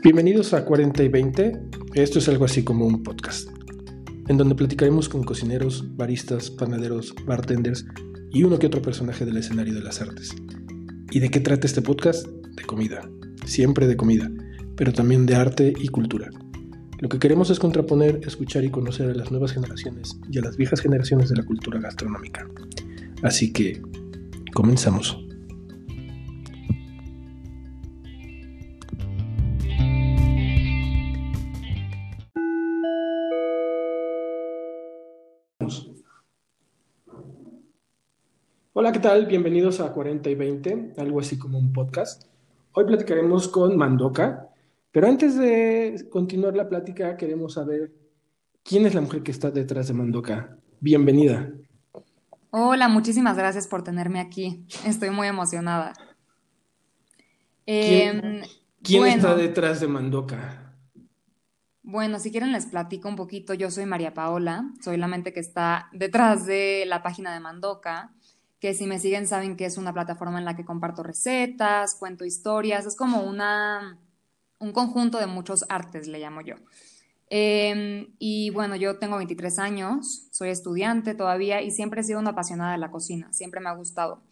Bienvenidos a 40 y 20. Esto es algo así como un podcast, en donde platicaremos con cocineros, baristas, panaderos, bartenders y uno que otro personaje del escenario de las artes. ¿Y de qué trata este podcast? De comida, siempre de comida, pero también de arte y cultura. Lo que queremos es contraponer, escuchar y conocer a las nuevas generaciones y a las viejas generaciones de la cultura gastronómica. Así que, comenzamos. ¿Qué tal? Bienvenidos a 40 y 20, algo así como un podcast. Hoy platicaremos con Mandoca, pero antes de continuar la plática queremos saber quién es la mujer que está detrás de Mandoca. Bienvenida. Hola, muchísimas gracias por tenerme aquí. Estoy muy emocionada. ¿Quién, em, está detrás de Mandoca? Bueno, si quieren les platico un poquito. Yo soy María Paola, soy la mente que está detrás de la página de Mandoca que si me siguen saben que es una plataforma en la que comparto recetas, cuento historias, es como una, un conjunto de muchos artes, le llamo yo. Em, y bueno, yo tengo 23 años, soy estudiante todavía y siempre he sido una apasionada de la cocina, siempre me ha gustado.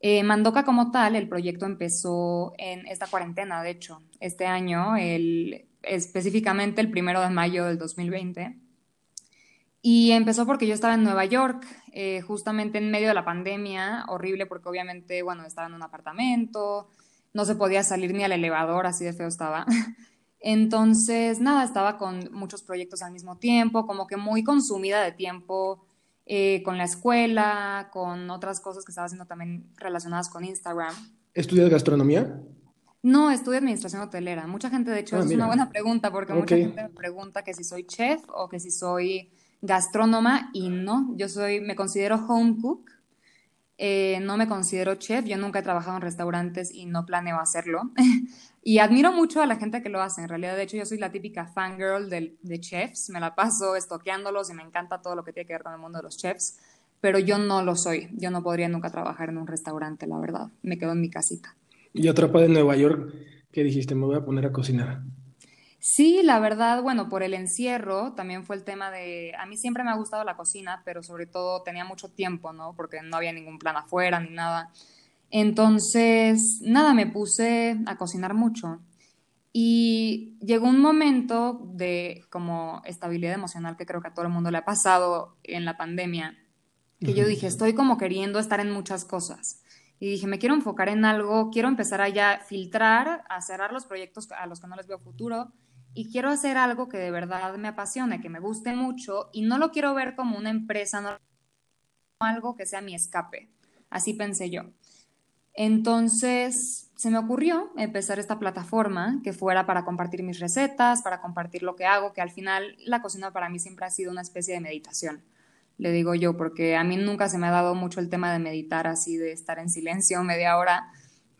Eh, Mandoca como tal, el proyecto empezó en esta cuarentena, de hecho, este año, el, específicamente el primero de mayo del 2020. Y empezó porque yo estaba en Nueva York, eh, justamente en medio de la pandemia, horrible porque obviamente, bueno, estaba en un apartamento, no se podía salir ni al elevador, así de feo estaba. Entonces, nada, estaba con muchos proyectos al mismo tiempo, como que muy consumida de tiempo eh, con la escuela, con otras cosas que estaba haciendo también relacionadas con Instagram. ¿Estudias gastronomía? No, estudio administración hotelera. Mucha gente, de hecho, ah, es una buena pregunta porque mucha gente me pregunta que si soy chef o que si soy gastrónoma y no, yo soy, me considero home cook, eh, no me considero chef, yo nunca he trabajado en restaurantes y no planeo hacerlo. y admiro mucho a la gente que lo hace, en realidad, de hecho yo soy la típica fangirl de, de chefs, me la paso estoqueándolos y me encanta todo lo que tiene que ver con el mundo de los chefs, pero yo no lo soy, yo no podría nunca trabajar en un restaurante, la verdad, me quedo en mi casita. Y atrapada en Nueva York, ¿qué dijiste? Me voy a poner a cocinar. Sí, la verdad, bueno, por el encierro también fue el tema de, a mí siempre me ha gustado la cocina, pero sobre todo tenía mucho tiempo, ¿no? Porque no había ningún plan afuera ni nada. Entonces, nada, me puse a cocinar mucho. Y llegó un momento de como estabilidad emocional que creo que a todo el mundo le ha pasado en la pandemia, que yo dije, estoy como queriendo estar en muchas cosas. Y dije, me quiero enfocar en algo, quiero empezar a ya filtrar, a cerrar los proyectos a los que no les veo futuro y quiero hacer algo que de verdad me apasione, que me guste mucho y no lo quiero ver como una empresa, no algo que sea mi escape. Así pensé yo. Entonces se me ocurrió empezar esta plataforma que fuera para compartir mis recetas, para compartir lo que hago, que al final la cocina para mí siempre ha sido una especie de meditación, le digo yo, porque a mí nunca se me ha dado mucho el tema de meditar así, de estar en silencio media hora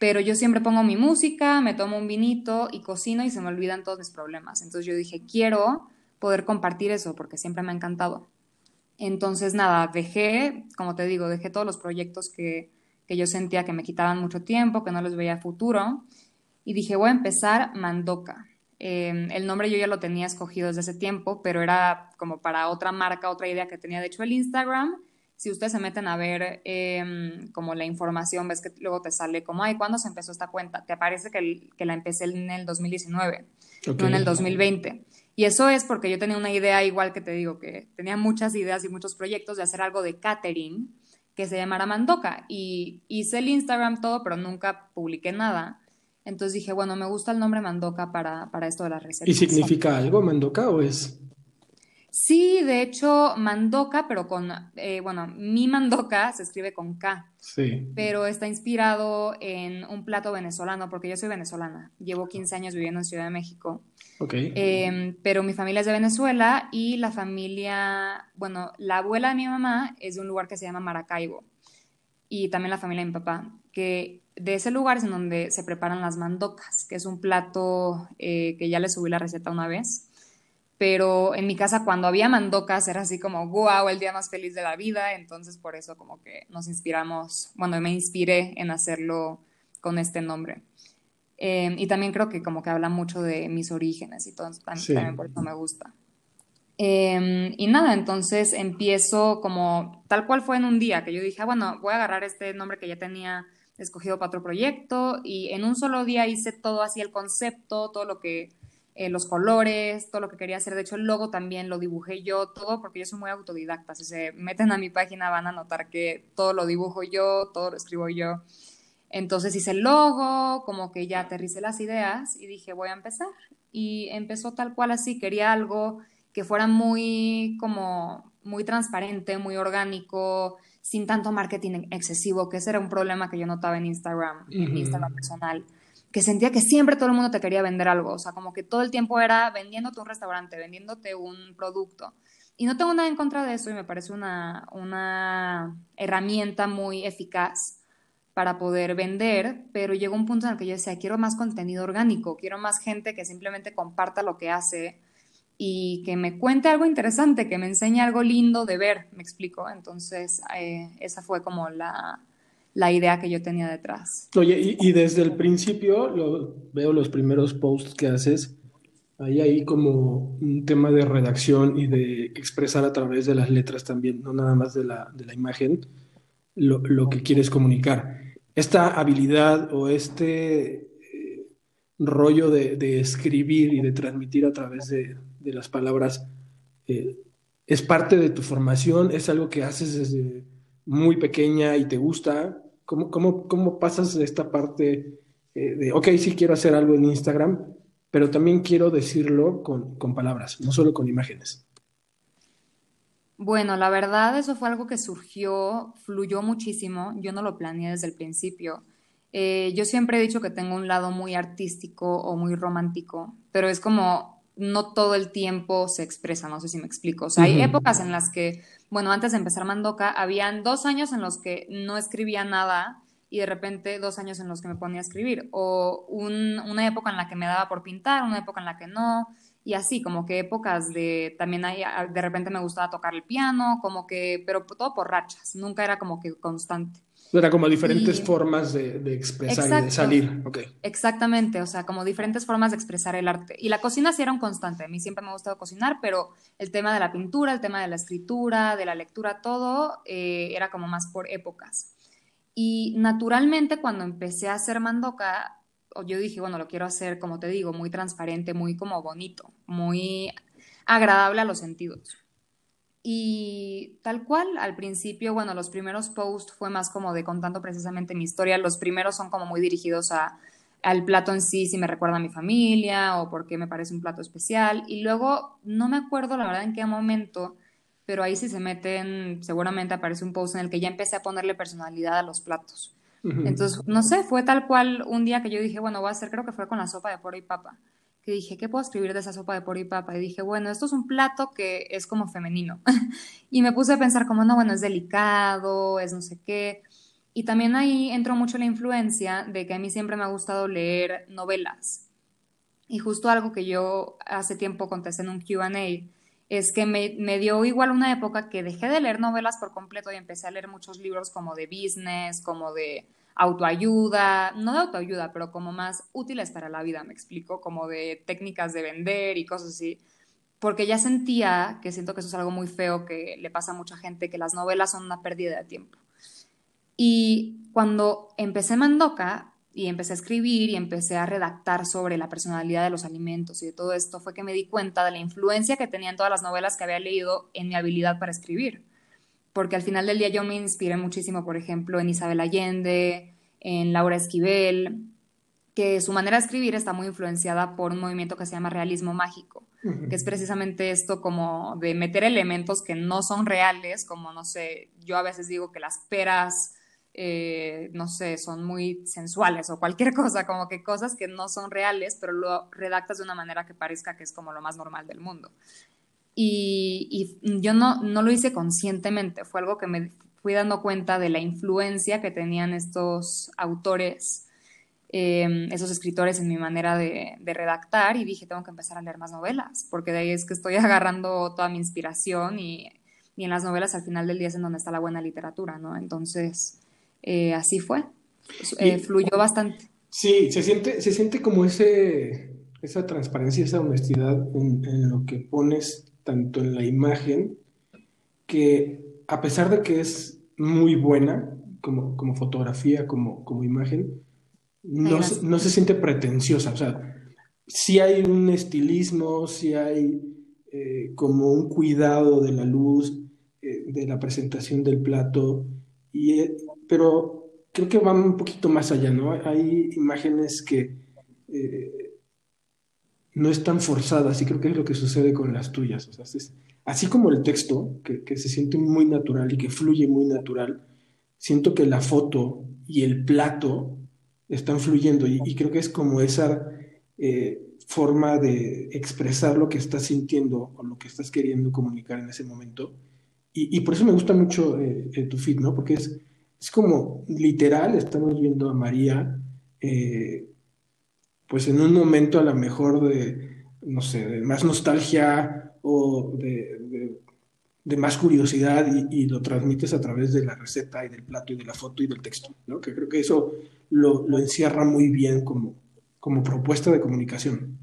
pero yo siempre pongo mi música, me tomo un vinito y cocino y se me olvidan todos mis problemas. Entonces yo dije, quiero poder compartir eso porque siempre me ha encantado. Entonces nada, dejé, como te digo, dejé todos los proyectos que, que yo sentía que me quitaban mucho tiempo, que no les veía futuro y dije, voy a empezar Mandoca. Em, el nombre yo ya lo tenía escogido desde ese tiempo, pero era como para otra marca, otra idea que tenía. De hecho, el Instagram si ustedes se meten a ver em, como la información, ves que luego te sale como, ay, ¿cuándo se empezó esta cuenta? Te parece que, que la empecé en el 2019, no en el 2020. Y eso es porque yo tenía una idea igual que te digo, que tenía muchas ideas y muchos proyectos de hacer algo de catering que se llamara Mandoca. Y hice el Instagram todo, pero nunca publiqué nada. Entonces dije, bueno, me gusta el nombre Mandoca para, para esto de las recetas. ¿Y significa algo Mandoca o es...? Sí, de hecho, mandoca, pero con, eh, bueno, mi mandoca se escribe con K. Sí. Pero está inspirado en un plato venezolano, porque yo soy venezolana. Llevo 15 años viviendo en Ciudad de México. Ok. Em, pero mi familia es de Venezuela y la familia, bueno, la abuela de mi mamá es de un lugar que se llama Maracaibo. Y también la familia de mi papá, que de ese lugar es en donde se preparan las mandocas, que es un plato eh, que ya le subí la receta una vez pero en mi casa cuando había mandocas era así como, wow, el día más feliz de la vida, entonces por eso como que nos inspiramos, bueno, me inspiré en hacerlo con este nombre. Em, y también creo que como que habla mucho de mis orígenes y todo, también, por eso me gusta. Em, y nada, entonces empiezo como tal cual fue en un día que yo dije, ah, bueno, voy a agarrar este nombre que ya tenía escogido para otro proyecto y en un solo día hice todo así el concepto, todo lo que eh, los colores, todo lo que quería hacer. De hecho, el logo también lo dibujé yo, todo, porque yo soy muy autodidacta. Si se meten a mi página van a notar que todo lo dibujo yo, todo lo escribo yo. Entonces hice el logo, como que ya aterricé las ideas y dije, voy a empezar. Y empezó tal cual así, quería algo que fuera muy como muy transparente, muy orgánico, sin tanto marketing excesivo, que ese era un problema que yo notaba en Instagram, en Instagram personal que sentía que siempre todo el mundo te quería vender algo, o sea, como que todo el tiempo era vendiéndote un restaurante, vendiéndote un producto. Y no tengo nada en contra de eso y me parece una, una herramienta muy eficaz para poder vender, pero llegó un punto en el que yo decía, quiero más contenido orgánico, quiero más gente que simplemente comparta lo que hace y que me cuente algo interesante, que me enseñe algo lindo de ver, me explico. Entonces, eh, esa fue como la, la idea que yo tenía detrás. Oye, y, desde el principio veo los primeros posts que haces, hay ahí como un tema de redacción y de expresar a través de las letras también, no nada más de la, de la imagen, lo, lo, que quieres comunicar. Esta habilidad o este eh, rollo de, de, escribir y de transmitir a través de, de las palabras, eh, ¿es parte de tu formación? ¿Es algo que haces desde muy pequeña y te gusta? ¿Cómo, cómo, cómo pasas de esta parte eh, de, ok, sí quiero hacer algo en Instagram, pero también quiero decirlo con, con palabras, no solo con imágenes? Bueno, la verdad eso fue algo que surgió, fluyó muchísimo, yo no lo planeé desde el principio. Eh, yo siempre he dicho que tengo un lado muy artístico o muy romántico, pero es como no todo el tiempo se expresa, no sé si me explico. O sea, hay épocas en las que bueno, antes de empezar Mandoca, habían dos años en los que no escribía nada y de repente dos años en los que me ponía a escribir, o una época en la que me daba por pintar, una época en la que no, y así, como que épocas de, también hay, de repente me gustaba tocar el piano, como que, pero todo por rachas, nunca era como que constante. Era como diferentes formas de, expresar y de salir. Exactamente, o sea, como diferentes formas de expresar el arte. Y la cocina sí era un constante. A mí siempre me ha gustado cocinar, pero el tema de la pintura, el tema de la escritura, de la lectura, todo eh, era como más por épocas. Y naturalmente cuando empecé a hacer mandoca, yo dije, bueno, lo quiero hacer, como te digo, muy transparente, muy como bonito, muy agradable a los sentidos. Y tal cual, al principio, bueno, los primeros posts fue más como de contando precisamente mi historia. Los primeros son como muy dirigidos a, al plato en sí, si me recuerda a mi familia o porque me parece un plato especial. Y luego, no me acuerdo la verdad en qué momento, pero ahí sí se meten, seguramente aparece un post en el que ya empecé a ponerle personalidad a los platos. Entonces, no sé, fue tal cual un día que yo dije, bueno, voy a hacer, creo que fue con la sopa de poro y papa que dije, ¿qué puedo escribir de esa sopa de poro y papa? Y dije, bueno, esto es un plato que es como femenino. y me puse a pensar como, no, bueno, es delicado, es no sé qué. Y también ahí entró mucho la influencia de que a mí siempre me ha gustado leer novelas. Y justo algo que yo hace tiempo contesté en un QA es que me, me, dio igual una época que dejé de leer novelas por completo y empecé a leer muchos libros como de business, como de autoayuda, no de autoayuda, pero como más útiles para la vida, me explico, como de técnicas de vender y cosas así, porque ya sentía, que siento que eso es algo muy feo que le pasa a mucha gente, que las novelas son una pérdida de tiempo. Y cuando empecé Mandoca y empecé a escribir y empecé a redactar sobre la personalidad de los alimentos y de todo esto, fue que me di cuenta de la influencia que tenían todas las novelas que había leído en mi habilidad para escribir porque al final del día yo me inspiré muchísimo, por ejemplo, en Isabel Allende, en Laura Esquivel, que su manera de escribir está muy influenciada por un movimiento que se llama realismo mágico, que es precisamente esto como de meter elementos que no son reales, como, no sé, yo a veces digo que las peras, eh, no sé, son muy sensuales o cualquier cosa, como que cosas que no son reales, pero lo redactas de una manera que parezca que es como lo más normal del mundo. Y, yo no, no, lo hice conscientemente, fue algo que me fui dando cuenta de la influencia que tenían estos autores, em, esos escritores en mi manera de, redactar y dije, tengo que empezar a leer más novelas, porque de ahí es que estoy agarrando toda mi inspiración y, y en las novelas al final del día es en donde está la buena literatura, ¿no? Entonces, eh, así fue, eh, fluyó bastante. Sí, se siente, se siente como ese, esa transparencia, esa honestidad en, lo que pones tanto en la imagen, que a pesar de que es muy buena como, como fotografía, como, como imagen, no, no se siente pretenciosa. O sea, sí hay un estilismo, sí hay eh, como un cuidado de la luz, eh, de la presentación del plato, y, eh, pero creo que van un poquito más allá, ¿no? Hay imágenes que no están forzadas y creo que es lo que sucede con las tuyas. O sea, así como el texto, que, se siente muy natural y que fluye muy natural, siento que la foto y el plato están fluyendo y, y creo que es como esa eh, forma de expresar lo que estás sintiendo o lo que estás queriendo comunicar en ese momento. Y, por eso me gusta mucho eh, eh, tu feed, ¿no? Porque es, es como literal, estamos viendo a María, pues en un momento a lo mejor de, no sé, de más nostalgia o de, de, más curiosidad y, lo transmites a través de la receta y del plato y de la foto y del texto, ¿no? Que creo que eso lo, lo encierra muy bien como, como propuesta de comunicación.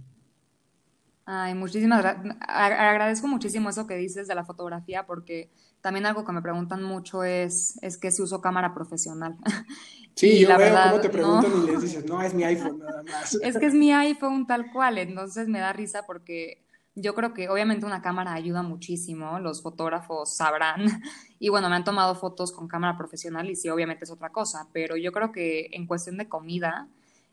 Ay, muchísimas gracias. Agradezco muchísimo eso que dices de la fotografía porque también algo que me preguntan mucho es, es que si uso cámara profesional. Sí, yo veo cómo te preguntan y les dices, no, es mi iPhone nada más. Es que es mi iPhone tal cual, entonces me da risa porque yo creo que obviamente una cámara ayuda muchísimo, los fotógrafos sabrán. Y bueno, me han tomado fotos con cámara profesional y sí, obviamente es otra cosa, pero yo creo que en cuestión de comida,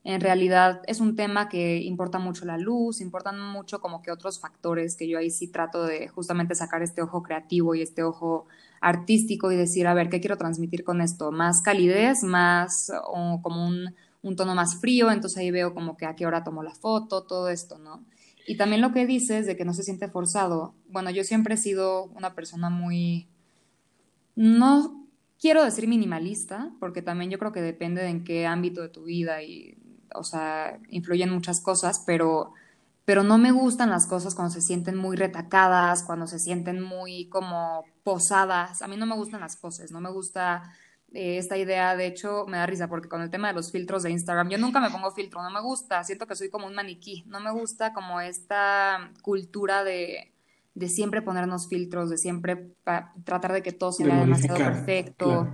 en realidad es un tema que importa mucho la luz, importan mucho como que otros factores que yo ahí sí trato de justamente sacar este ojo creativo y este ojo artístico y decir, a ver, ¿qué quiero transmitir con esto? Más calidez, más o como un, un tono más frío, entonces ahí veo como que a qué hora tomo la foto, todo esto, ¿no? Y también lo que dices de que no se siente forzado. Bueno, yo siempre he sido una persona muy, no quiero decir minimalista, porque también yo creo que depende de en qué ámbito de tu vida y o sea, influyen muchas cosas, pero, pero no me gustan las cosas cuando se sienten muy retacadas, cuando se sienten muy como posadas. A mí no me gustan las poses, no me gusta eh, esta idea, de hecho me da risa porque con el tema de los filtros de Instagram, yo nunca me pongo filtro, no me gusta, siento que soy como un maniquí, no me gusta como esta cultura de, de siempre ponernos filtros, de siempre tratar de que todo se vea demasiado perfecto.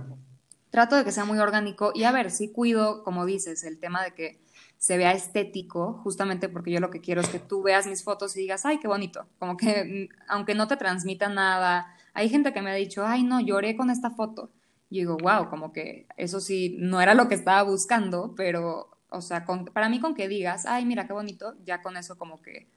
Trato de que sea muy orgánico y a ver, sí cuido, como dices, el tema de que se vea estético, justamente porque yo lo que quiero es que tú veas mis fotos y digas, ay, qué bonito, como que aunque no te transmita nada, hay gente que me ha dicho, ay, no, lloré con esta foto. Y digo, wow, como que eso sí, no era lo que estaba buscando, pero, o sea, para mí con que digas, ay, mira, qué bonito, ya con eso como que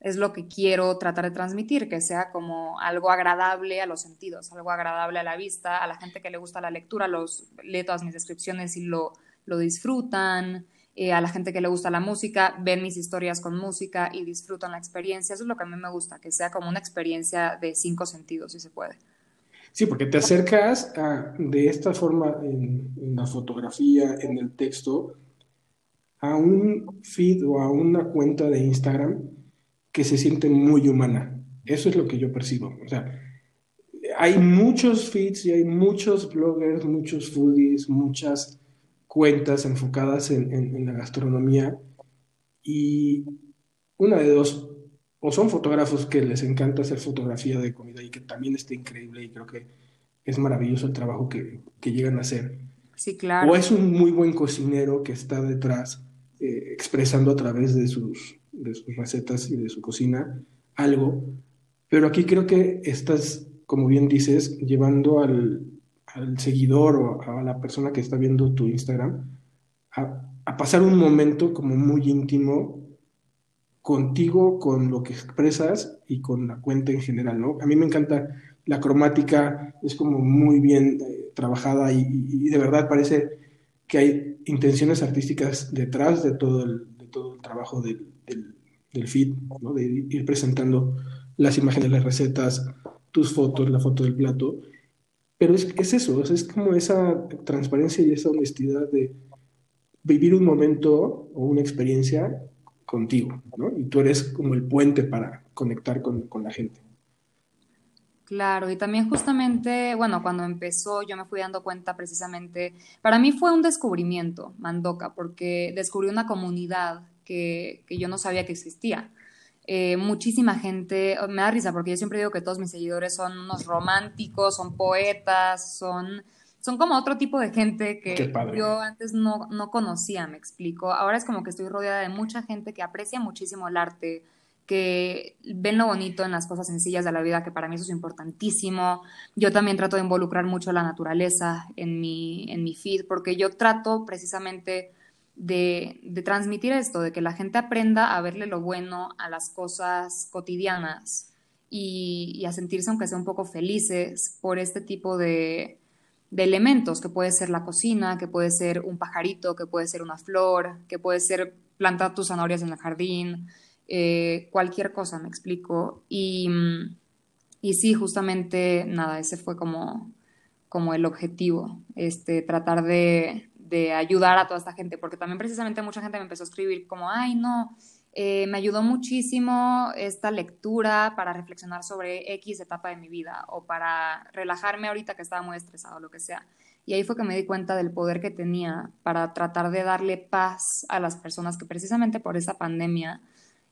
es lo que quiero tratar de transmitir, que sea como algo agradable a los sentidos, algo agradable a la vista, a la gente que le gusta la lectura, los lee todas mis descripciones y lo, lo disfrutan, eh, a la gente que le gusta la música, ven mis historias con música y disfrutan la experiencia. Eso es lo que a mí me gusta, que sea como una experiencia de cinco sentidos, si se puede. Sí, porque te acercas de esta forma en, la fotografía, en el texto, a un feed o a una cuenta de Instagram que se siente muy humana. Eso es lo que yo percibo. O sea, hay muchos feeds y hay muchos bloggers, muchos foodies, muchas cuentas enfocadas en, la gastronomía y una de dos, o son fotógrafos que les encanta hacer fotografía de comida y que también está increíble y creo que es maravilloso el trabajo que, llegan a hacer. Sí, claro. O es un muy buen cocinero que está detrás eh, expresando a través de sus, de sus recetas y de su cocina algo, pero aquí creo que estás, como bien dices, llevando al, al seguidor o a la persona que está viendo tu Instagram a, pasar un momento como muy íntimo contigo, con lo que expresas y con la cuenta en general, ¿no? A mí me encanta la cromática, es como muy bien eh, trabajada y, de verdad parece que hay intenciones artísticas detrás de todo el, de todo el trabajo del, del, feed, ¿no? De ir presentando las imágenes, las recetas, tus fotos, la foto del plato pero es, es eso, es como esa transparencia y esa honestidad de vivir un momento o una experiencia contigo, ¿no? Y tú eres como el puente para conectar con, con la gente. Claro, y también justamente, bueno, cuando empezó yo me fui dando cuenta precisamente, para mí fue un descubrimiento, Mandoca, porque descubrí una comunidad que, que yo no sabía que existía. Eh, muchísima gente, me da risa porque yo siempre digo que todos mis seguidores son unos románticos, son poetas, son, son como otro tipo de gente que yo antes no, no conocía, me explico. Ahora es como que estoy rodeada de mucha gente que aprecia muchísimo el arte, que ven lo bonito en las cosas sencillas de la vida, que para mí eso es importantísimo. Yo también trato de involucrar mucho la naturaleza en mi, en mi feed, porque yo trato precisamente de, transmitir esto, de que la gente aprenda a verle lo bueno a las cosas cotidianas y, y a sentirse, aunque sea un poco felices, por este tipo de, de elementos, que puede ser la cocina, que puede ser un pajarito, que puede ser una flor, que puede ser plantar tus zanahorias en el jardín, eh, cualquier cosa, me explico. Y, y, sí, justamente, nada, ese fue como, como el objetivo, este, tratar de, de, ayudar a toda esta gente, porque también precisamente mucha gente me empezó a escribir como, ay, no, eh, me ayudó muchísimo esta lectura para reflexionar sobre X etapa de mi vida o para relajarme ahorita que estaba muy estresado, lo que sea. Y ahí fue que me di cuenta del poder que tenía para tratar de darle paz a las personas que precisamente por esa pandemia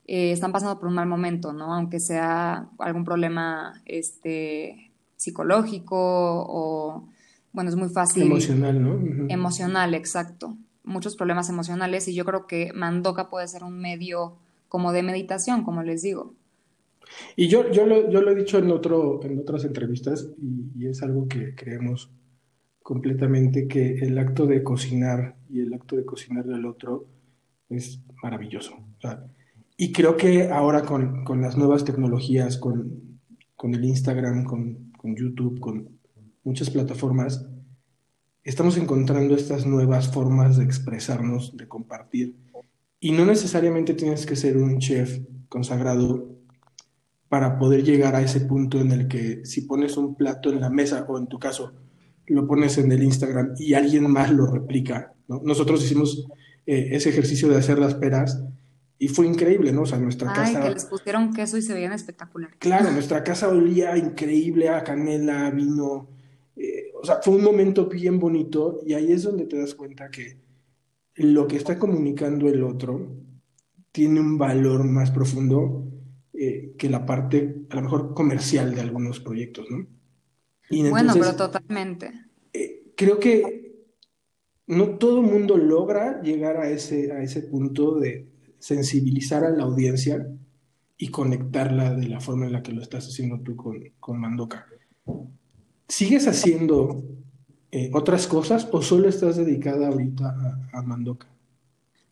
eh, están pasando por un mal momento, ¿no? Aunque sea algún problema este, psicológico o, bueno, es muy fácil. Emocional, ¿no? Emocional, exacto. Muchos problemas emocionales y yo creo que Mandoca puede ser un medio como de meditación, como les digo. Y yo, yo, lo, yo lo he dicho en, otro, en otras entrevistas y, y es algo que creemos completamente que el acto de cocinar y el acto de cocinar del otro es maravilloso. O sea, y creo que ahora con, con las nuevas tecnologías, con, con el Instagram, con, con, YouTube, con muchas plataformas, estamos encontrando estas nuevas formas de expresarnos, de compartir. Y no necesariamente tienes que ser un chef consagrado para poder llegar a ese punto en el que si pones un plato en la mesa o en tu caso lo pones en el Instagram y alguien más lo replica. Nosotros hicimos eh, ese ejercicio de hacer las peras y fue increíble, ¿no? O sea, nuestra Ay, casa... que les pusieron queso y se veían espectacular. Claro, nuestra casa olía increíble a canela, vino. O sea, fue un momento bien bonito y ahí es donde te das cuenta que lo que está comunicando el otro tiene un valor más profundo eh, que la parte, a lo mejor, comercial de algunos proyectos, ¿no? bueno, pero totalmente. Eh, creo que no todo el mundo logra llegar a ese, a ese punto de, sensibilizar a la audiencia y conectarla de la forma en la que lo estás haciendo tú con, con Mandoca. ¿Sigues haciendo eh, otras cosas o solo estás dedicada ahorita a, Mandoca?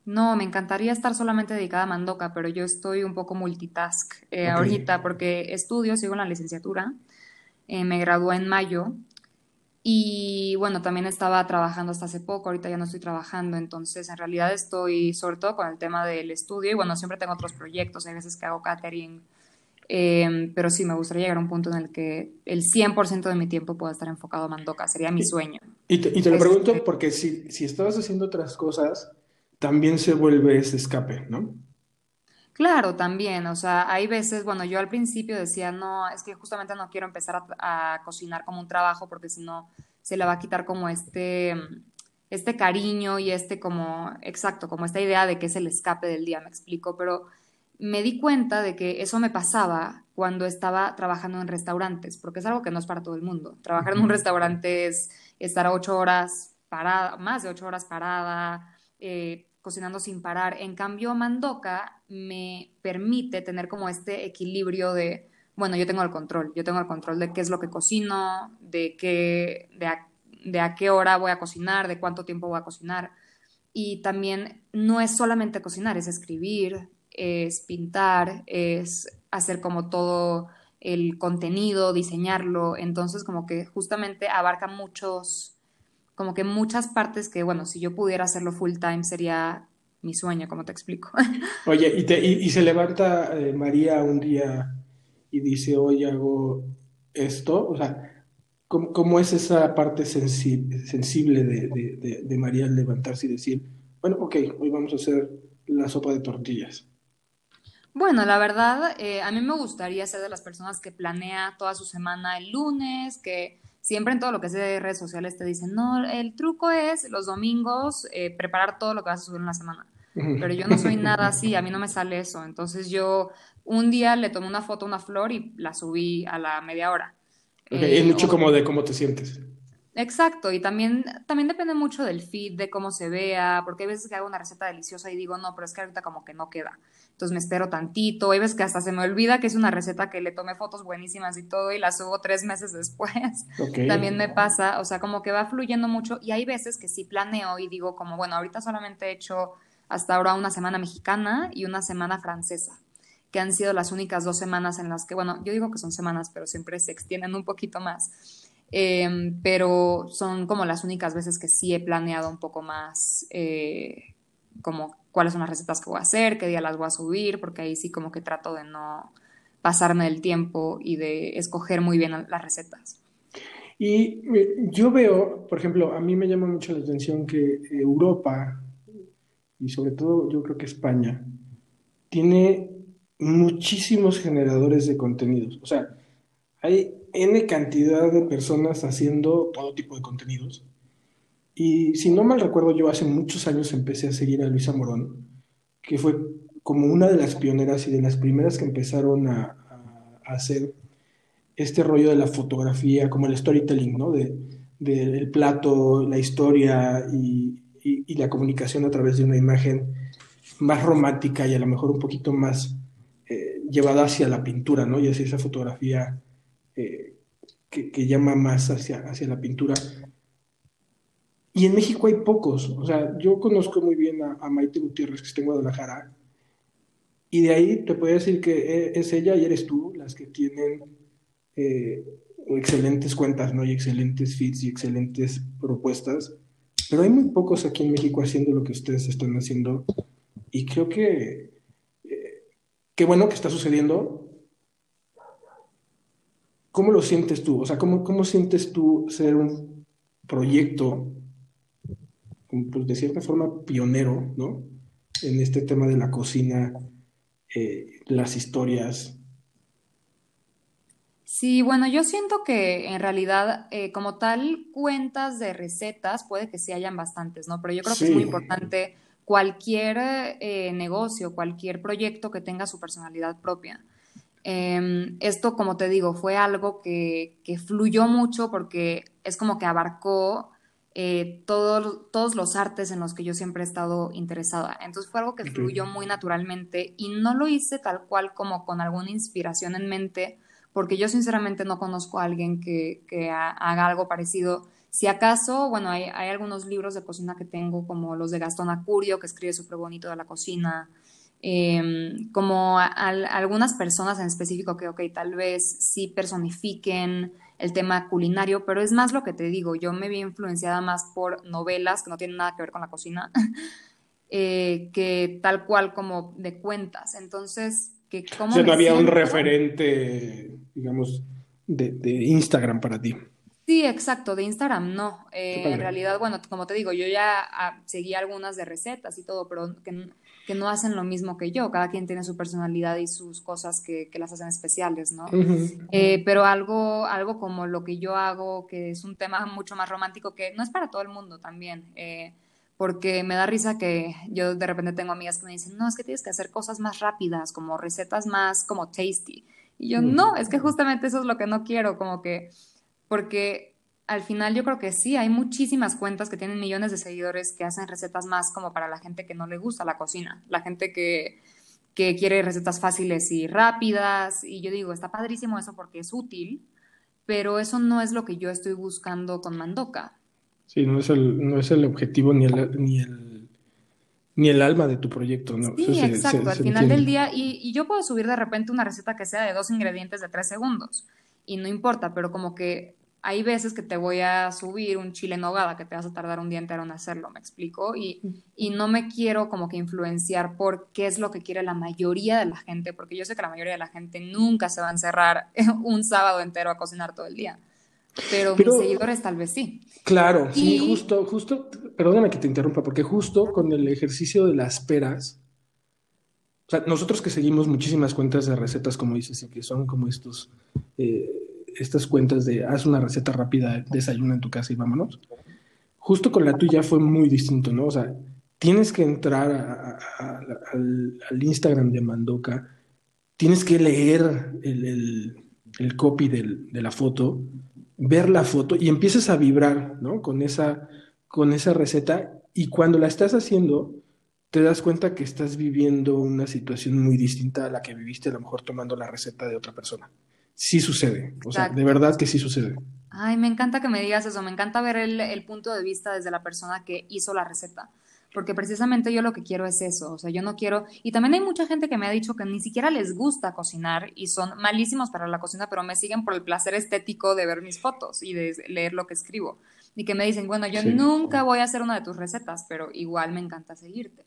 No, me encantaría estar solamente dedicada a Mandoca, pero yo estoy un poco multitask eh, ahorita porque estudio, sigo en la licenciatura, eh, me gradué en mayo y bueno, también estaba trabajando hasta hace poco, ahorita ya no estoy trabajando, entonces en realidad estoy sobre todo con el tema del estudio y bueno, siempre tengo otros proyectos, hay veces que hago catering, em, pero sí me gustaría llegar a un punto en el que el 100% de mi tiempo pueda estar enfocado a Mandoca, sería mi sueño. Y te, y te lo pregunto porque si, si estabas haciendo otras cosas, también se vuelve ese escape, ¿no? Claro, también, o sea, hay veces, bueno, yo al principio decía, no, es que justamente no quiero empezar a, cocinar como un trabajo porque si no se le va a quitar como este, este cariño y este como, exacto, como esta idea de que es el escape del día, me explico, pero me di cuenta de que eso me pasaba cuando estaba trabajando en restaurantes, porque es algo que no es para todo el mundo. Trabajar en un restaurante es estar ocho horas parada, más de ocho horas parada, eh, cocinando sin parar. En cambio, Mandoca me permite tener como este equilibrio de, bueno, yo tengo el control, yo tengo el control de qué es lo que cocino, de qué, de a, de a qué hora voy a cocinar, de cuánto tiempo voy a cocinar. Y también no es solamente cocinar, es escribir, es pintar, es hacer como todo el contenido, diseñarlo. Entonces, como que justamente abarca muchos como que muchas partes que, bueno, si yo pudiera hacerlo full time sería mi sueño, como te explico. Oye, y, te, y, se levanta eh, María un día y dice, hoy hago esto, o sea, ¿cómo, es esa parte sensible, sensible de, de, de, María levantarse y decir, bueno, ok, hoy vamos a hacer la sopa de tortillas? Bueno, la verdad, eh, a mí me gustaría ser de las personas que planea toda su semana el lunes, que siempre en todo lo que es de redes sociales te dicen, no, el truco es los domingos eh, preparar todo lo que vas a subir en la semana. Pero yo no soy nada así, a mí no me sale eso. Entonces yo un día le tomé una foto a una flor y la subí a la media hora. es mucho como de cómo te sientes. Exacto, y también, también depende mucho del feed, de cómo se vea, porque hay veces que hago una receta deliciosa y digo, no, pero es que ahorita como que no queda. Entonces me espero tantito, hay veces que hasta se me olvida que es una receta que le tomé fotos buenísimas y todo y la subo tres meses después. También me pasa, o sea, como que va fluyendo mucho y hay veces que sí planeo y digo como, bueno, ahorita solamente he hecho hasta ahora una semana mexicana y una semana francesa que han sido las únicas dos semanas en las que, bueno, yo digo que son semanas, pero siempre se extienden un poquito más. Em, pero son como las únicas veces que sí he planeado un poco más eh, como cuáles son las recetas que voy a hacer, qué día las voy a subir, porque ahí sí como que trato de no pasarme del tiempo y de escoger muy bien las recetas. Y eh, yo veo, por ejemplo, a mí me llama mucho la atención que Europa, y sobre todo yo creo que España, tiene muchísimos generadores de contenidos. O sea, hay N cantidad de personas haciendo todo tipo de contenidos. Y si no mal recuerdo, yo hace muchos años empecé a seguir a Luisa Morón, que fue como una de las pioneras y de las primeras que empezaron a, hacer este rollo de la fotografía, como el storytelling, ¿no? De, del plato, la historia y, la comunicación a través de una imagen más romántica y a lo mejor un poquito más eh, llevada hacia la pintura, ¿no? Y hacia esa fotografía eh, que, llama más hacia, hacia la pintura. Y en México hay pocos. O sea, yo conozco muy bien a, Maite Gutiérrez, que está en Guadalajara. Y de ahí te puedo decir que e, es ella y eres tú las que tienen eh, excelentes cuentas, ¿no? Y excelentes feeds y excelentes propuestas. Pero hay muy pocos aquí en México haciendo lo que ustedes están haciendo. Y creo que eh, qué bueno que está sucediendo, ¿Cómo lo sientes tú? O sea, ¿cómo, cómo sientes tú ser un proyecto, pues de cierta forma, pionero, ¿no? En este tema de la cocina, eh, las historias. Sí, bueno, yo siento que en realidad, eh, como tal, cuentas de recetas, puede que sí hayan bastantes, ¿no? Pero yo creo que es muy importante cualquier eh, negocio, cualquier proyecto que tenga su personalidad propia. Em, esto, como te digo, fue algo que, fluyó mucho porque es como que abarcó eh, todos los artes en los que yo siempre he estado interesada. Entonces fue algo que fluyó muy naturalmente y no lo hice tal cual como con alguna inspiración en mente, porque yo sinceramente no conozco a alguien que, haga algo parecido. Si acaso, bueno, hay, hay, algunos libros de cocina que tengo, como los de Gastón Acurio, que escribe súper bonito de la cocina, Em, como algunas personas en específico que, ok, tal vez sí personifiquen el tema culinario, pero es más lo que te digo, yo me vi influenciada más por novelas que no tienen nada que ver con la cocina, eh, que tal cual como de cuentas. Entonces, que como... O no había un referente, digamos, de, Instagram para ti. Sí, exacto, de Instagram no. Eh, en realidad, bueno, como te digo, yo ya ah, seguí algunas de recetas y todo, pero que que no hacen lo mismo que yo, cada quien tiene su personalidad y sus cosas que, las hacen especiales, ¿no? Eh, pero algo, algo como lo que yo hago, que es un tema mucho más romántico, que no es para todo el mundo también, eh, porque me da risa que yo de repente tengo amigas que me dicen, no, es que tienes que hacer cosas más rápidas, como recetas más como tasty. Y yo, no, es que justamente eso es lo que no quiero, como que, porque al final yo creo que sí, hay muchísimas cuentas que tienen millones de seguidores que hacen recetas más como para la gente que no le gusta la cocina, la gente que, quiere recetas fáciles y rápidas. Y yo digo, está padrísimo eso porque es útil, pero eso no es lo que yo estoy buscando con Mandoca. Sí, no es el, no es el objetivo ni el, ni el, ni el alma de tu proyecto, ¿no? Sí, exacto. Al final del día, y, y yo puedo subir de repente una receta que sea de dos ingredientes de tres segundos, y no importa, pero como que hay veces que te voy a subir un chile en nogada que te vas a tardar un día entero en hacerlo, ¿me explico? Y, y, no me quiero como que influenciar por qué es lo que quiere la mayoría de la gente, porque yo sé que la mayoría de la gente nunca se va a encerrar un sábado entero a cocinar todo el día. Pero, mis seguidores tal vez sí. Claro, sí, justo, justo, perdóname que te interrumpa, porque justo con el ejercicio de las peras, O sea, nosotros que seguimos muchísimas cuentas de recetas, como dices, y que son como estos, eh, estas cuentas de haz una receta rápida, desayuna en tu casa y vámonos. Justo con la tuya fue muy distinto, ¿no? O sea, tienes que entrar al, Instagram de Mandoca, tienes que leer el, copy de la foto, ver la foto y empiezas a vibrar, ¿no? Con esa, con esa receta y cuando la estás haciendo, te das cuenta que estás viviendo una situación muy distinta a la que viviste a lo mejor tomando la receta de otra persona. Sí sucede, o sea, de verdad que sí sucede. Ay, me encanta que me digas eso, me encanta ver el, el, punto de vista desde la persona que hizo la receta, porque precisamente yo lo que quiero es eso, o sea, yo no quiero, y también hay mucha gente que me ha dicho que ni siquiera les gusta cocinar y son malísimos para la cocina, pero me siguen por el placer estético de ver mis fotos y de leer lo que escribo, y que me dicen, bueno, yo nunca voy a hacer una de tus recetas, pero igual me encanta seguirte.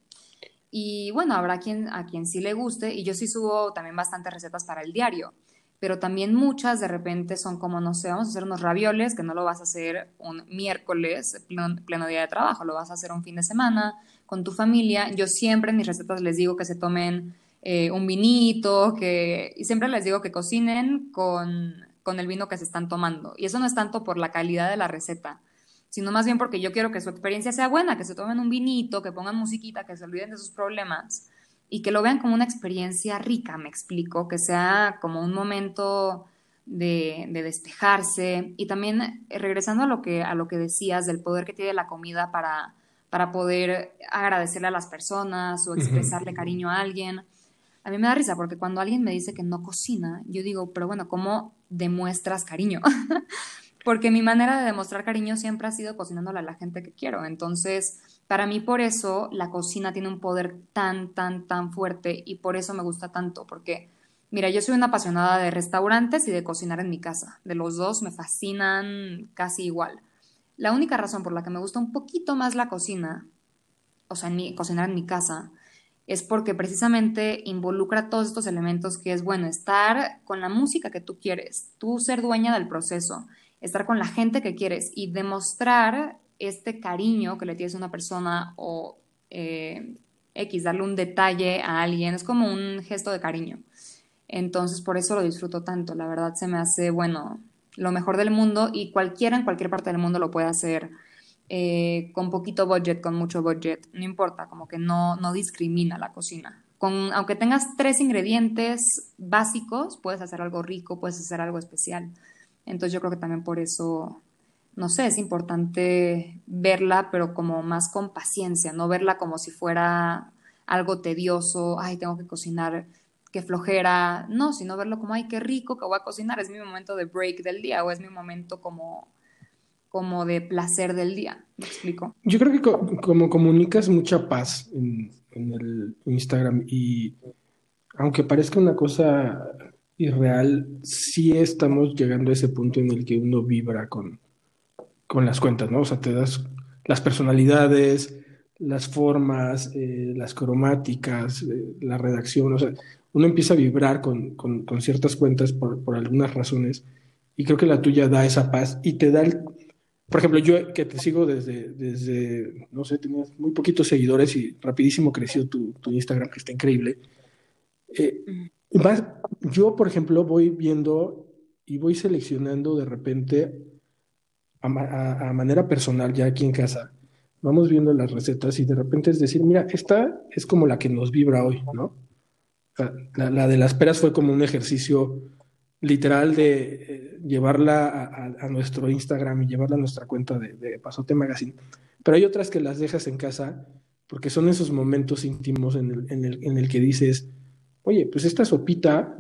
Y bueno, habrá quien, a quien sí le guste y yo sí subo también bastantes recetas para el diario, pero también muchas de repente son como, no sé, vamos a hacer unos ravioles que no lo vas a hacer un miércoles, pleno, día de trabajo, lo vas a hacer un fin de semana con tu familia. Yo siempre en mis recetas les digo que se tomen eh, un vinito, que, y siempre les digo que cocinen con, con el vino que se están tomando. Y eso no es tanto por la calidad de la receta, sino más bien porque yo quiero que su experiencia sea buena, que se tomen un vinito, que pongan musiquita, que se olviden de sus problemas y que lo vean como una experiencia rica, me explico, que sea como un momento de, despejarse y también eh, regresando a lo que a lo que decías del poder que tiene la comida para para poder agradecerle a las personas o expresarle cariño a alguien. A mí me da risa porque cuando alguien me dice que no cocina, yo digo, pero bueno, ¿cómo demuestras cariño? porque mi manera de demostrar cariño siempre ha sido cocinándole a la gente que quiero. Entonces, para mí por eso la cocina tiene un poder tan, tan, tan fuerte y por eso me gusta tanto, porque, mira, yo soy una apasionada de restaurantes y de cocinar en mi casa. De los dos me fascinan casi igual. La única razón por la que me gusta un poquito más la cocina, o sea, cocinar en mi casa, es porque precisamente involucra todos estos elementos que es, bueno, estar con la música que tú quieres, tú ser dueña del proceso, estar con la gente que quieres y demostrar este cariño que le tienes a una persona o eh, X, darle un detalle a alguien, es como un gesto de cariño. Entonces, por eso lo disfruto tanto. La verdad se me hace, bueno, lo mejor del mundo y cualquiera en cualquier parte del mundo lo puede hacer eh, con poquito budget, con mucho budget, no importa, como que no, no discrimina la cocina. Con, aunque tengas tres ingredientes básicos, puedes hacer algo rico, puedes hacer algo especial. Entonces yo creo que también por eso, no sé, es importante verla, pero como más con paciencia, no verla como si fuera algo tedioso, ay, tengo que cocinar, qué flojera, no, sino verlo como, ay, qué rico que voy a cocinar, es mi momento de break del día o es mi momento como como de placer del día. ¿Me explico? Yo creo que como comunicas mucha paz en, el Instagram y aunque parezca una cosa irreal, sí estamos llegando a ese punto en el que uno vibra con, con las cuentas, ¿no? O sea, te das las personalidades, las formas, eh, las cromáticas, eh, la redacción, o sea, uno empieza a vibrar con, con, con ciertas cuentas por, por, algunas razones y creo que la tuya da esa paz y te da el, por ejemplo, yo que te sigo desde, desde, no sé, tenías muy poquitos seguidores y rapidísimo creció tu, tu Instagram, que está increíble. Eh, yo, por ejemplo, voy viendo y voy seleccionando de repente a, a, manera personal, ya aquí en casa, vamos viendo las recetas y de repente es decir, mira, esta es como la que nos vibra hoy, ¿no? La, la de las peras fue como un ejercicio literal de eh, llevarla a, nuestro Instagram y llevarla a nuestra cuenta de, Pasote Magazine. Pero hay otras que las dejas en casa porque son esos momentos íntimos en el, en el, en el que dices, oye, pues esta sopita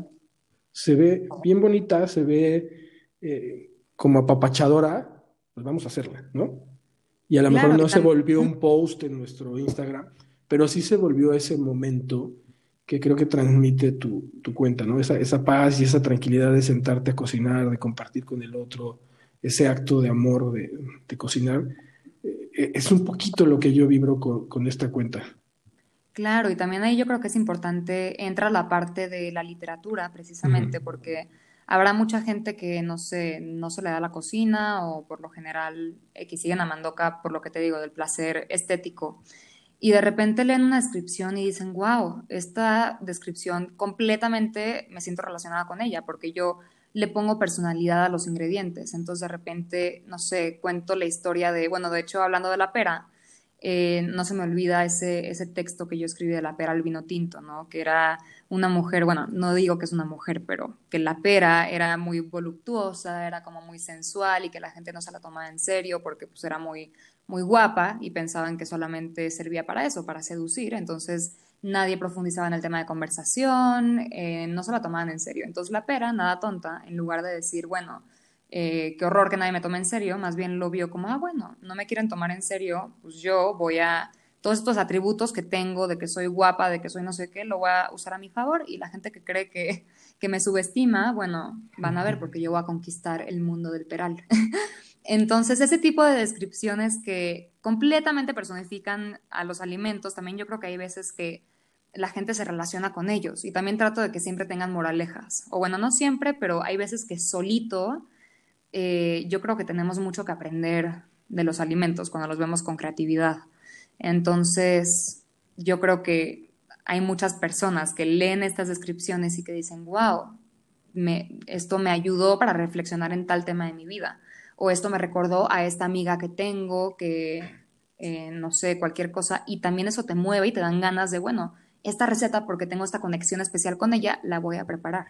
se ve bien bonita, se ve eh, como apapachadora, pues vamos a hacerla, ¿no? Y a lo mejor no se volvió un post en nuestro Instagram, pero sí se volvió ese momento que creo que transmite tu, tu cuenta, ¿no? Esa, esa, paz y esa tranquilidad de sentarte a cocinar, de compartir con el otro, ese acto de amor de, de cocinar, eh, es un poquito lo que yo vibro con, con, esta cuenta. Claro, y también ahí yo creo que es importante, entra la parte de la literatura, precisamente, porque habrá mucha gente que no se, no se le da la cocina o por lo general eh, que siguen a Mandoca por lo que te digo, del placer estético. y de repente leen una descripción y dicen, wow, esta descripción completamente me siento relacionada con ella, porque yo le pongo personalidad a los ingredientes. Entonces de repente, no sé, cuento la historia de, bueno, de hecho hablando de la pera, eh, no se me olvida ese, ese texto que yo escribí de la pera al vino tinto, ¿no? Que era una mujer, bueno, no digo que es una mujer, pero que la pera era muy voluptuosa, era como muy sensual y que la gente no se la tomaba en serio porque pues era muy, muy guapa y pensaban que solamente servía para eso, para seducir. Entonces nadie profundizaba en el tema de conversación, eh, no se la tomaban en serio. Entonces la pera, nada tonta, en lugar de decir, bueno, eh, qué horror que nadie me tome en serio, más bien lo vio como, ah, bueno, no me quieren tomar en serio, pues yo voy a, todos estos atributos que tengo de que soy guapa, de que soy no sé qué, lo voy a usar a mi favor y la gente que cree que, que me subestima, bueno, van a ver porque yo voy a conquistar el mundo del peral. Entonces, ese tipo de descripciones que completamente personifican a los alimentos, también yo creo que hay veces que la gente se relaciona con ellos y también trato de que siempre tengan moralejas. O bueno, no siempre, pero hay veces que solito eh, yo creo que tenemos mucho que aprender de los alimentos cuando los vemos con creatividad. Entonces, yo creo que hay muchas personas que leen estas descripciones y que dicen, wow, esto me ayudó para reflexionar en tal tema de mi vida. O esto me recordó a esta amiga que tengo, que eh, no sé, cualquier cosa. Y también eso te mueve y te dan ganas de, bueno, esta receta, porque tengo esta conexión especial con ella, la voy a preparar.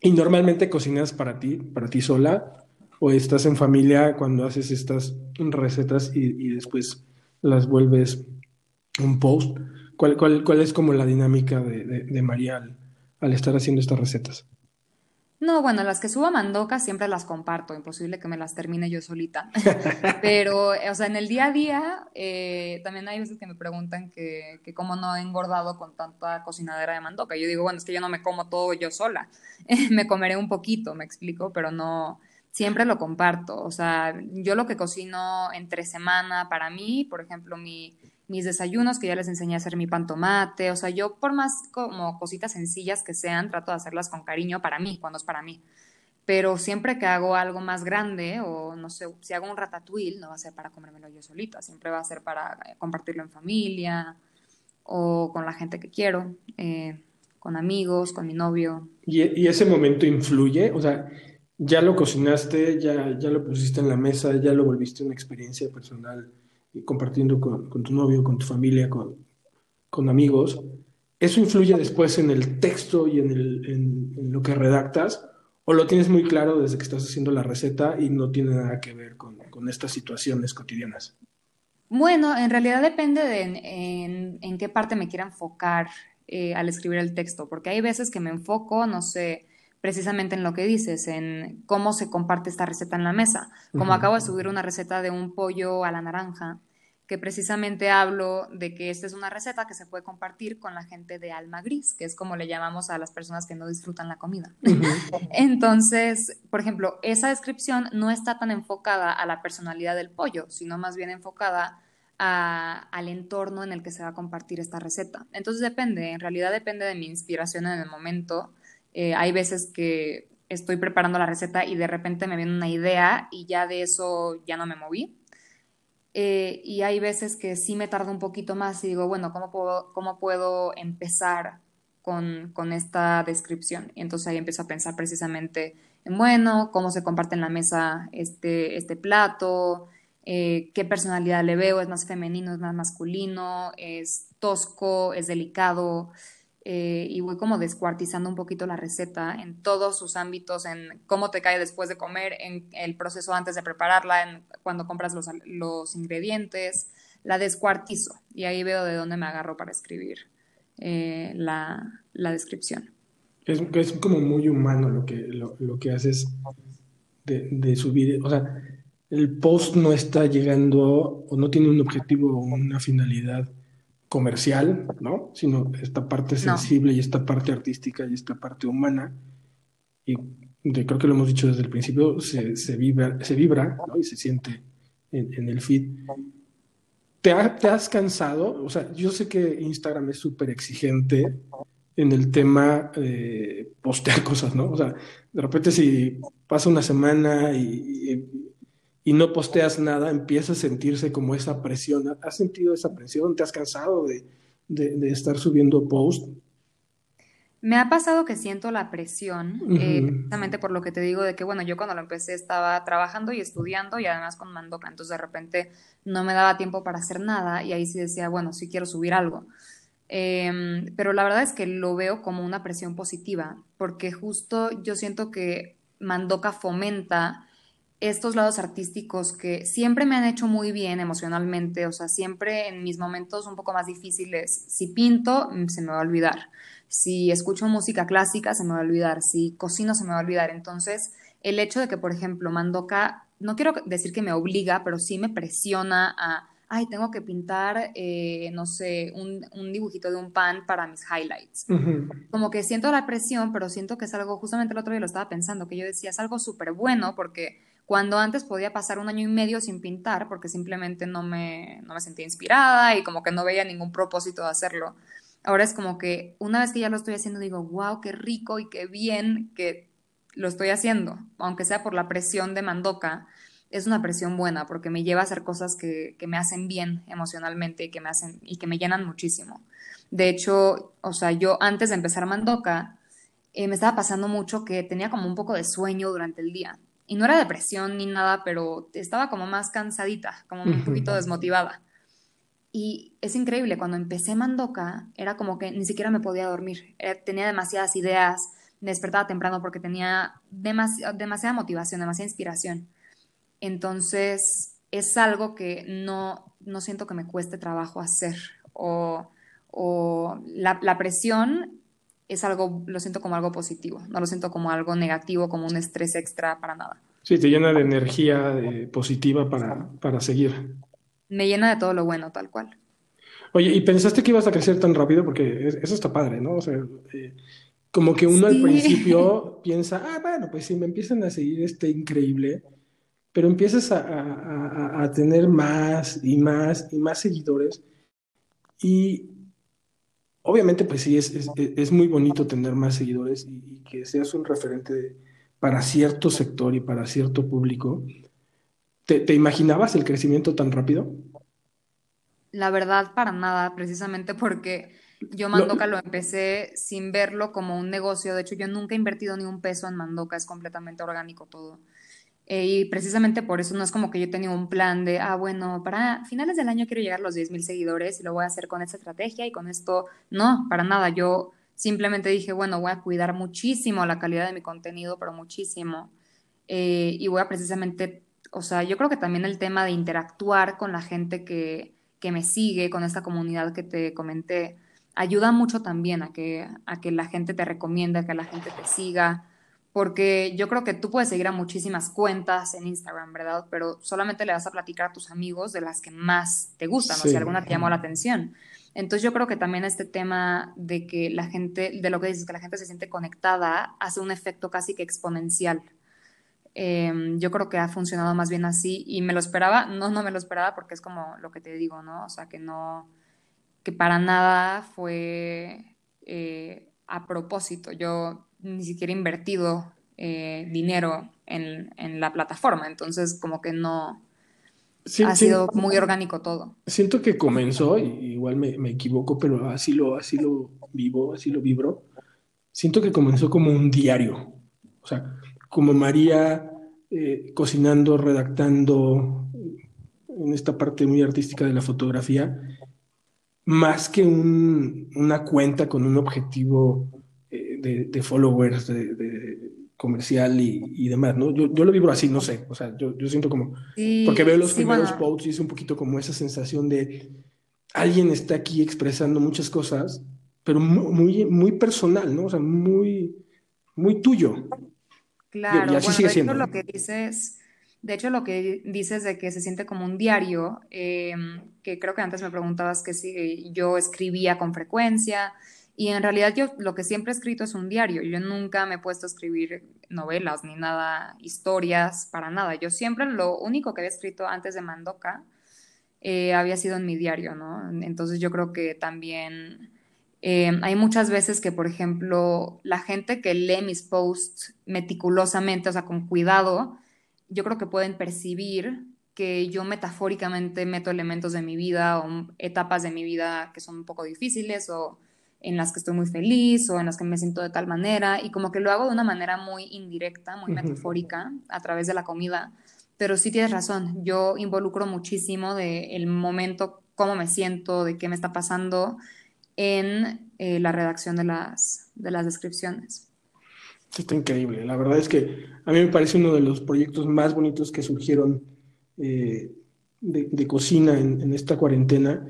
¿Y normalmente cocinas para ti, para ti sola? ¿O estás en familia cuando haces estas recetas y, después las vuelves un post? ¿Cuál, cuál, es como la dinámica de, María al estar haciendo estas recetas? No, bueno, las que subo a Mandoca siempre las comparto, imposible que me las termine yo solita. Pero, o sea, en el día a día eh, también hay veces que me preguntan que, que cómo no he engordado con tanta cocinadera de Mandoca. Yo digo, bueno, es que yo no me como todo yo sola, me comeré un poquito, me explico, pero no, siempre lo comparto. O sea, yo lo que cocino entre semana para mí, por ejemplo, mi mis desayunos, que ya les enseñé a hacer mi pan tomate, o sea, yo por más como cositas sencillas que sean, trato de hacerlas con cariño para mí, cuando es para mí. Pero siempre que hago algo más grande, o no sé, si hago un ratatouille, no va a ser para comérmelo yo solita, siempre va a ser para eh, compartirlo en familia o con la gente que quiero, eh, con amigos, con mi novio. ¿Y, ¿Y, ese momento influye? O sea, ya lo cocinaste, ya, ya lo pusiste en la mesa, ya lo volviste una experiencia personal compartiendo con, tu novio, con tu familia, con, amigos, ¿eso influye después en el texto y en, el, lo que redactas? ¿O lo tienes muy claro desde que estás haciendo la receta y no tiene nada que ver con, estas situaciones cotidianas? Bueno, en realidad depende de en, qué parte me quiera enfocar eh, al escribir el texto, porque hay veces que me enfoco, no sé, precisamente en lo que dices, en cómo se comparte esta receta en la mesa. Como acabo de subir una receta de un pollo a la naranja, que precisamente hablo de que esta es una receta que se puede compartir con la gente de alma gris, que es como le llamamos a las personas que no disfrutan la comida. Entonces, por ejemplo, esa descripción no está tan enfocada a la personalidad del pollo, sino más bien enfocada al entorno en el que se va a compartir esta receta. Entonces depende, en realidad depende de mi inspiración en el momento eh, hay veces que estoy preparando la receta y de repente me viene una idea y ya de eso ya no me moví. Eh, y hay veces que sí me tardo un poquito más y digo, bueno, ¿cómo puedo, cómo puedo empezar con, con, esta descripción? Entonces ahí empiezo a pensar precisamente en, bueno, cómo se comparte en la mesa este, este plato, eh, qué personalidad le veo, es más femenino, es más masculino, es tosco, es delicado. Eh, y voy como descuartizando un poquito la receta en todos sus ámbitos, en cómo te cae después de comer, en el proceso antes de prepararla, en cuando compras los, los ingredientes, la descuartizo y ahí veo de dónde me agarro para escribir eh, la, la, descripción. Es, es, como muy humano lo que, lo, lo que haces de, de subir, o sea, el post no está llegando o no tiene un objetivo o una finalidad comercial, ¿no? Sino esta parte sensible y esta parte artística y esta parte humana. Y creo que lo hemos dicho desde el principio, se, se vibra, se vibra ¿no? y se siente en, el feed. ¿Te, ¿Te, has cansado? O sea, yo sé que Instagram es súper exigente en el tema de postear cosas, ¿no? O sea, de repente si pasa una semana y, y no posteas nada, empieza a sentirse como esa presión. ¿Has sentido esa presión? ¿Te has cansado de, de, estar subiendo post? Me ha pasado que siento la presión, eh, precisamente por lo que te digo de que, bueno, yo cuando lo empecé estaba trabajando y estudiando y además con Mandoca, entonces de repente no me daba tiempo para hacer nada y ahí sí decía, bueno, sí quiero subir algo. Em, pero la verdad es que lo veo como una presión positiva, porque justo yo siento que Mandoca fomenta estos lados artísticos que siempre me han hecho muy bien emocionalmente, o sea, siempre en mis momentos un poco más difíciles, si pinto, mm, se me va a olvidar, si escucho música clásica, se me va a olvidar, si cocino, se me va a olvidar. Entonces, el hecho de que, por ejemplo, Mandoka, no quiero decir que me obliga, pero sí me presiona a, ay, tengo que pintar, eh, no sé, un, un, dibujito de un pan para mis highlights. Como que siento la presión, pero siento que es algo, justamente el otro día lo estaba pensando, que yo decía, es algo súper bueno porque cuando antes podía pasar un año y medio sin pintar porque simplemente no me, no me sentía inspirada y como que no veía ningún propósito de hacerlo. Ahora es como que una vez que ya lo estoy haciendo digo, wow, qué rico y qué bien que lo estoy haciendo, aunque sea por la presión de Mandoca, es una presión buena porque me lleva a hacer cosas que, que me hacen bien emocionalmente y que me hacen y que me llenan muchísimo. De hecho, o sea, yo antes de empezar Mandoca, eh, me estaba pasando mucho que tenía como un poco de sueño durante el día y no era depresión ni nada, pero estaba como más cansadita, como un poquito desmotivada. Y es increíble, cuando empecé Mandoca, era como que ni siquiera me podía dormir. tenía demasiadas ideas, me despertaba temprano porque tenía demasiada motivación, demasiada inspiración. Entonces, es algo que no, no siento que me cueste trabajo hacer. O, o la, la, presión es algo, lo siento como algo positivo, no lo siento como algo negativo, como un estrés extra para nada. Sí, te llena de energía positiva para, para seguir. Me llena de todo lo bueno, tal cual. Oye, ¿y pensaste que ibas a crecer tan rápido? Porque eso está padre, ¿no? O sea, eh, como que uno al principio piensa, ah, bueno, pues si me empiezan a seguir este increíble, pero empiezas a, a, a tener más y más y más seguidores y obviamente, pues sí, es, es, muy bonito tener más seguidores y, que seas un referente para cierto sector y para cierto público. ¿Te, imaginabas el crecimiento tan rápido? La verdad, para nada, precisamente porque yo Mandoca lo, lo, empecé sin verlo como un negocio. De hecho, yo nunca he invertido ni un peso en Mandoca, es completamente orgánico todo. Eh, y precisamente por eso no es como que yo tenía un plan de, ah, bueno, para finales del año quiero llegar a los 10.000 seguidores y lo voy a hacer con esta estrategia y con esto. No, para nada. Yo simplemente dije, bueno, voy a cuidar muchísimo la calidad de mi contenido, pero muchísimo. Eh, y voy a precisamente, o sea, yo creo que también el tema de interactuar con la gente que, que me sigue, con esta comunidad que te comenté, ayuda mucho también a que, a que la gente te recomiende, a que la gente te siga porque yo creo que tú puedes seguir a muchísimas cuentas en Instagram, ¿verdad? Pero solamente le vas a platicar a tus amigos de las que más te gustan, o si alguna te llamó la atención. Entonces yo creo que también este tema de que la gente, de lo que dices, que la gente se siente conectada, hace un efecto casi que exponencial. Em, yo creo que ha funcionado más bien así y me lo esperaba, no, no me lo esperaba porque es como lo que te digo, ¿no? O sea, que no, que para nada fue eh, a propósito. Yo ni siquiera invertido eh, dinero en, en, la plataforma, entonces como que no... ha sido muy orgánico todo. Siento que comenzó, igual me, me, equivoco, pero así lo, así lo vivo, así lo vibro. Siento que comenzó como un diario, o sea, como María eh, cocinando, redactando, en esta parte muy artística de la fotografía, más que un, una cuenta con un objetivo de, followers, de, comercial y, demás, ¿no? Yo, yo, lo vibro así, no sé, o sea, yo, yo siento como, porque veo los primeros posts y es un poquito como esa sensación de alguien está aquí expresando muchas cosas, pero muy, muy personal, ¿no? O sea, muy, muy tuyo. Claro, y, así sigue siendo. Lo que dices, de hecho, lo que dices de que se siente como un diario, em, que creo que antes me preguntabas que si yo escribía con frecuencia, y en realidad yo lo que siempre he escrito es un diario. Yo nunca me he puesto a escribir novelas ni nada, historias, para nada. Yo siempre lo único que había escrito antes de Mandoca eh, había sido en mi diario, ¿no? Entonces yo creo que también eh, hay muchas veces que, por ejemplo, la gente que lee mis posts meticulosamente, o sea, con cuidado, yo creo que pueden percibir que yo metafóricamente meto elementos de mi vida o etapas de mi vida que son un poco difíciles o en las que estoy muy feliz o en las que me siento de tal manera y como que lo hago de una manera muy indirecta, muy metafórica a través de la comida. Pero sí tienes razón, yo involucro muchísimo de el momento, cómo me siento, de qué me está pasando en eh, la redacción de las, de las descripciones. Está increíble. La verdad es que a mí me parece uno de los proyectos más bonitos que surgieron eh, de, cocina en, esta cuarentena.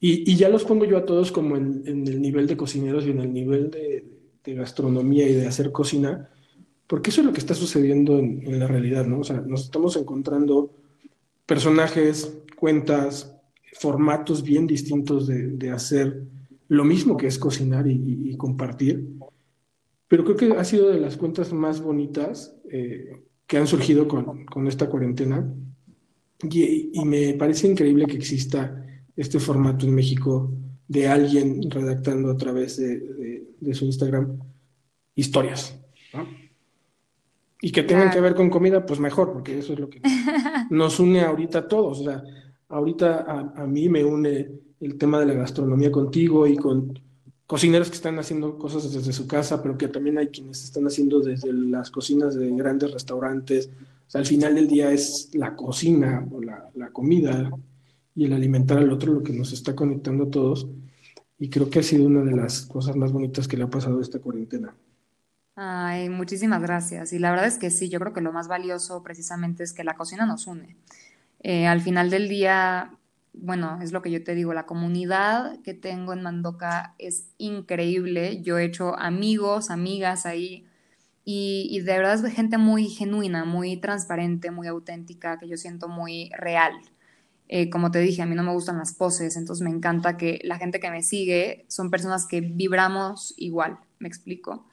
Y, ya los pongo yo a todos como en, el nivel de cocineros y en el nivel de, gastronomía y de hacer cocina, porque eso es lo que está sucediendo en, la realidad, ¿no? O sea, nos estamos encontrando personajes, cuentas, formatos bien distintos de, hacer lo mismo que es cocinar y, compartir. Pero creo que ha sido de las cuentas más bonitas eh, que han surgido con, con esta cuarentena y, me parece increíble que exista este formato en México de alguien redactando a través de, su Instagram historias. Y que tengan que ver con comida, pues mejor, porque eso es lo que nos une ahorita a todos. O sea, ahorita a, a, mí me une el tema de la gastronomía contigo y con cocineros que están haciendo cosas desde su casa, pero que también hay quienes están haciendo desde las cocinas de grandes restaurantes, o sea, al final del día es la cocina o la, la comida y el alimentar al otro lo que nos está conectando a todos. Y creo que ha sido una de las cosas más bonitas que le ha pasado a esta cuarentena. Ay, muchísimas gracias. Y la verdad es que sí, yo creo que lo más valioso precisamente es que la cocina nos une. Eh, al final del día, bueno, es lo que yo te digo, la comunidad que tengo en Mandoca es increíble. Yo he hecho amigos, amigas ahí y, de verdad es gente muy genuina, muy transparente, muy auténtica, que yo siento muy real. Eh, como te dije, a mí no me gustan las poses, entonces me encanta que la gente que me sigue son personas que vibramos igual, me explico.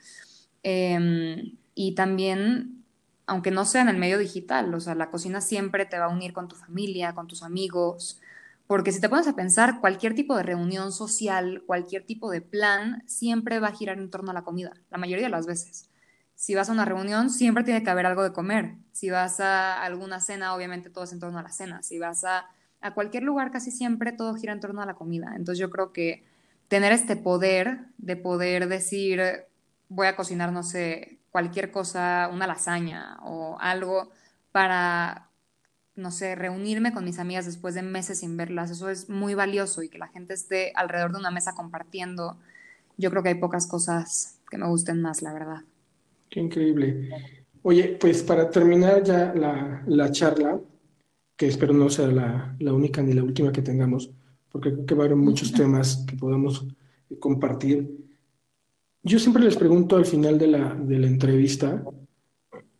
Em, y también, aunque no sea en el medio digital, o sea, la cocina siempre te va a unir con tu familia, con tus amigos, porque si te pones a pensar, cualquier tipo de reunión social, cualquier tipo de plan, siempre va a girar en torno a la comida, la mayoría de las veces. Si vas a una reunión, siempre tiene que haber algo de comer. Si vas a alguna cena, obviamente todo es en torno a la cena. Si vas a, a cualquier lugar, casi siempre todo gira en torno a la comida. Entonces yo creo que tener este poder de poder decir, voy a cocinar, no sé, cualquier cosa, una lasaña o algo para, no sé, reunirme con mis amigas después de meses sin verlas, eso es muy valioso y que la gente esté alrededor de una mesa compartiendo. Yo creo que hay pocas cosas que me gusten más, la verdad. Qué increíble. Oye, pues para terminar ya la, charla, que espero no sea la, única ni la última que tengamos, porque creo que va a haber muchos temas que podamos compartir. Yo siempre les pregunto al final de la, de la entrevista,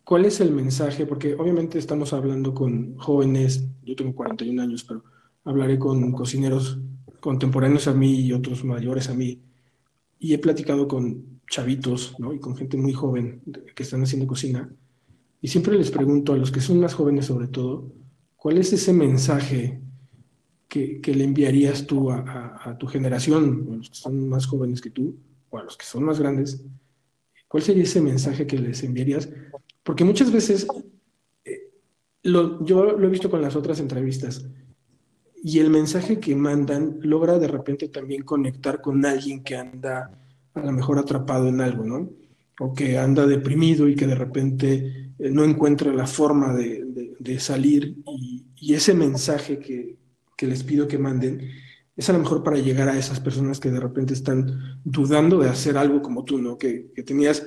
¿cuál es el mensaje? Porque obviamente estamos hablando con jóvenes, yo tengo 41 años, pero hablaré con cocineros contemporáneos a mí y otros mayores a mí, y he platicado con chavitos, ¿no? Y con gente muy joven que están haciendo cocina. Y siempre les pregunto a los que son más jóvenes sobre todo, ¿cuál es ese mensaje que, le enviarías tú a, tu generación, a los que son más jóvenes que tú, o a los que son más grandes? ¿Cuál sería ese mensaje que les enviarías? Porque muchas veces, eh, lo, yo lo he visto con las otras entrevistas, y el mensaje que mandan logra de repente también conectar con alguien que anda a lo mejor atrapado en algo, ¿no? O que anda deprimido y que de repente eh, no encuentra la forma de, salir y, ese mensaje que, les pido que manden es a lo mejor para llegar a esas personas que de repente están dudando de hacer algo como tú, ¿no? Que, que tenías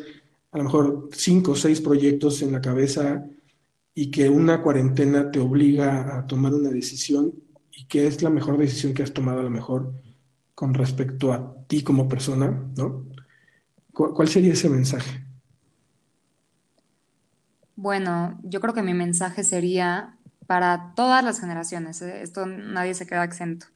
a lo mejor cinco o seis proyectos en la cabeza y que una cuarentena te obliga a tomar una decisión y que es la mejor decisión que has tomado a lo mejor con respecto a ti como persona, ¿no? ¿Cuál sería ese mensaje? Bueno, yo creo que mi mensaje sería para todas las generaciones, ¿eh? esto nadie se queda exento.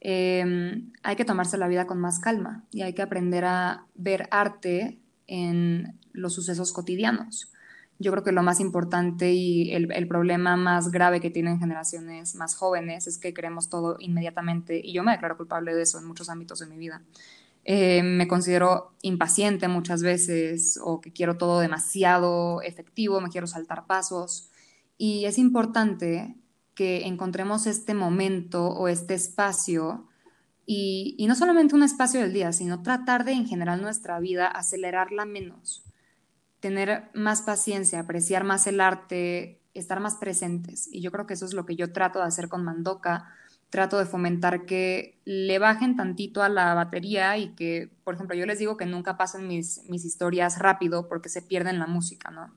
Em, hay que tomarse la vida con más calma y hay que aprender a ver arte en los sucesos cotidianos yo creo que lo más importante y el, problema más grave que tienen generaciones más jóvenes es que queremos todo inmediatamente y yo me declaro culpable de eso en muchos ámbitos de mi vida. Eh, me considero impaciente muchas veces o que quiero todo demasiado efectivo, me quiero saltar pasos Y es importante que encontremos este momento o este espacio y, no solamente un espacio del día, sino tratar de en general nuestra vida acelerarla menos, tener más paciencia, apreciar más el arte, estar más presentes. Y yo creo que eso es lo que yo trato de hacer con Mandoka. Trato de fomentar que le bajen tantito a la batería y que, por ejemplo, yo les digo que nunca pasen mis, mis historias rápido porque se pierden la música, ¿no?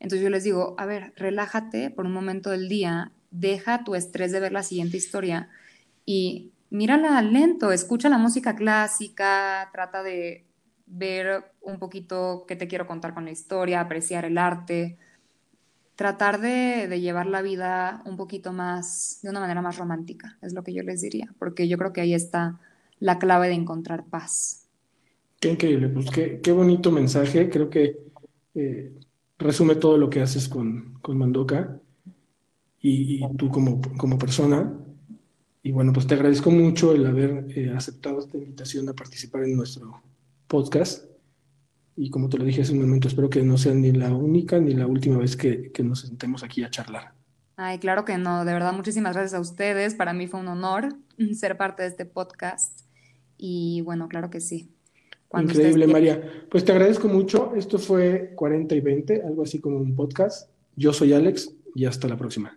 Entonces yo les digo, a ver, relájate por un momento del día deja tu estrés de ver la siguiente historia y mírala lento, escucha la música clásica, trata de ver un poquito qué te quiero contar con la historia, apreciar el arte, tratar de, llevar la vida un poquito más, de una manera más romántica, es lo que yo les diría, porque yo creo que ahí está la clave de encontrar paz. Qué increíble, pues qué, qué bonito mensaje, creo que eh, resume todo lo que haces con, con Mandoka y, tú como, como, persona. Y bueno, pues te agradezco mucho el haber eh, aceptado esta invitación a participar en nuestro podcast. Y como te lo dije hace un momento, espero que no sea ni la única ni la última vez que, que nos sentemos aquí a charlar. Ay, claro que no, de verdad, muchísimas gracias a ustedes. Para mí fue un honor ser parte de este podcast. Y bueno, claro que sí. Increíble, María. Pues te agradezco mucho. Esto fue 40 y 20, algo así como un podcast. Yo soy Alex y hasta la próxima.